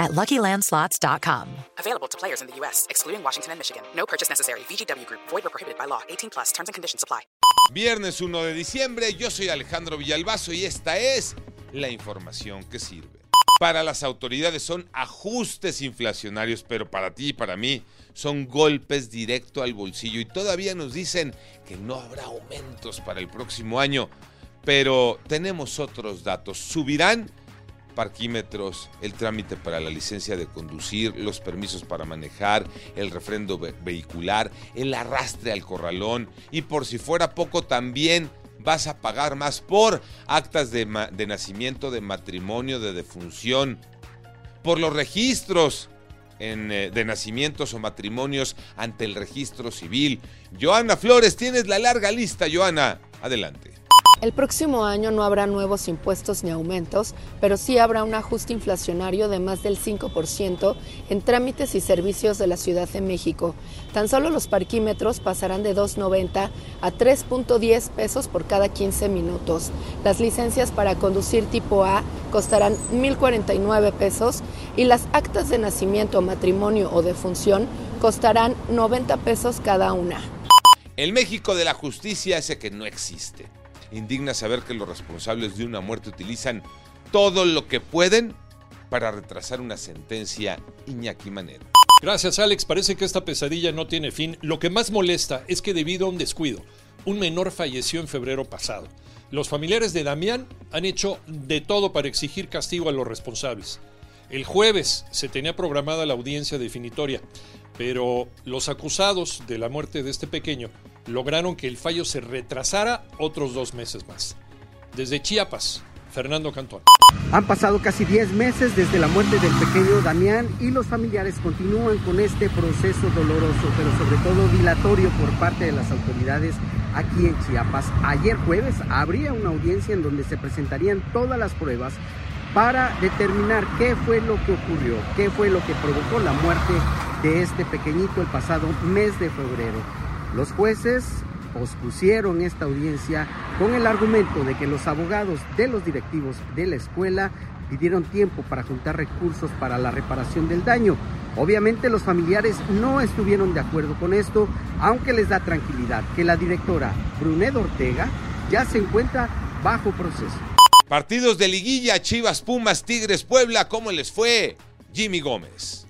at LuckyLandSlots.com. Available to players in the U.S., excluding Washington and Michigan. No purchase necessary. VGW Group. Void or prohibited by law. 18 plus. Terms and conditions apply. Viernes 1 de diciembre, yo soy Alejandro Villalbazo y esta es la información que sirve. Para las autoridades son ajustes inflacionarios, pero para ti y para mí son golpes directo al bolsillo y todavía nos dicen que no habrá aumentos para el próximo año. Pero tenemos otros datos. Subirán parquímetros, el trámite para la licencia de conducir, los permisos para manejar, el refrendo ve- vehicular, el arrastre al corralón y por si fuera poco también vas a pagar más por actas de, nacimiento, de matrimonio, de defunción, por los registros eh, de nacimientos o matrimonios ante el registro civil. Joana Flores, tienes la larga lista, Joana. Adelante. El próximo año no habrá nuevos impuestos ni aumentos, pero sí habrá un ajuste inflacionario de más del 5% en trámites y servicios de la Ciudad de México. Tan solo los parquímetros pasarán de 2.90 a 3.10 pesos por cada 15 minutos. Las licencias para conducir tipo A costarán 1.049 pesos y las actas de nacimiento, matrimonio o defunción costarán 90 pesos cada una. El México de la justicia ese que no existe. Indigna saber que los responsables de una muerte utilizan todo lo que pueden para retrasar una sentencia Iñaki Manero. Gracias Alex, parece que esta pesadilla no tiene fin. Lo que más molesta es que debido a un descuido, un menor falleció en febrero pasado. Los familiares de Damián han hecho de todo para exigir castigo a los responsables. El jueves se tenía programada la audiencia definitoria, pero los acusados de la muerte de este pequeño lograron que el fallo se retrasara otros dos meses más. Desde Chiapas, Fernando Cantón. Han pasado casi 10 meses desde la muerte del pequeño Damián y los familiares continúan con este proceso doloroso, pero sobre todo dilatorio por parte de las autoridades aquí en Chiapas. Ayer jueves habría una audiencia en donde se presentarían todas las pruebas para determinar qué fue lo que ocurrió, qué fue lo que provocó la muerte de este pequeñito el pasado mes de febrero. Los jueces pospusieron esta audiencia con el argumento de que los abogados de los directivos de la escuela pidieron tiempo para juntar recursos para la reparación del daño. Obviamente los familiares no estuvieron de acuerdo con esto, aunque les da tranquilidad que la directora Brunet Ortega ya se encuentra bajo proceso. Partidos de liguilla, Chivas, Pumas, Tigres, Puebla, ¿cómo les fue? Jimmy Gómez.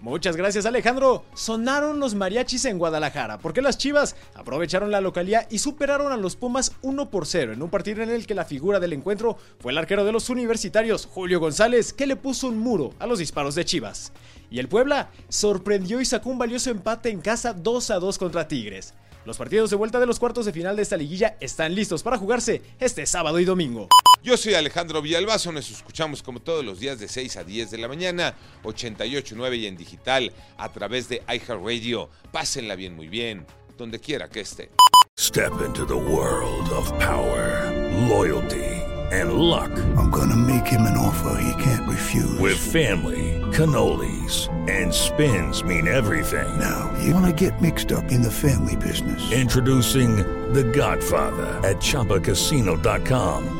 Muchas gracias Alejandro. Sonaron los mariachis en Guadalajara porque las Chivas aprovecharon la localía y superaron a los Pumas 1 por 0 en un partido en el que la figura del encuentro fue el arquero de los universitarios, Julio González, que le puso un muro a los disparos de Chivas. Y el Puebla sorprendió y sacó un valioso empate en casa 2 a 2 contra Tigres. Los partidos de vuelta de los cuartos de final de esta liguilla están listos para jugarse este sábado y domingo. Yo soy Alejandro Villalbazo, nos escuchamos como todos los días de 6 a 10 de la mañana, 88.9 y en digital a través de iHeartRadio. Pásenla bien, muy bien, donde quiera que esté. Step into the world of power, loyalty, and luck. I'm gonna make him an offer he can't refuse. With family, cannolis, and spins mean everything. Now, you wanna get mixed up in the family business. Introducing The Godfather at ChumbaCasino.com.